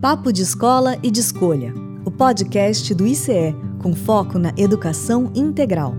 Papo de Escola e de Escolha, o podcast do ICE, com foco na educação integral.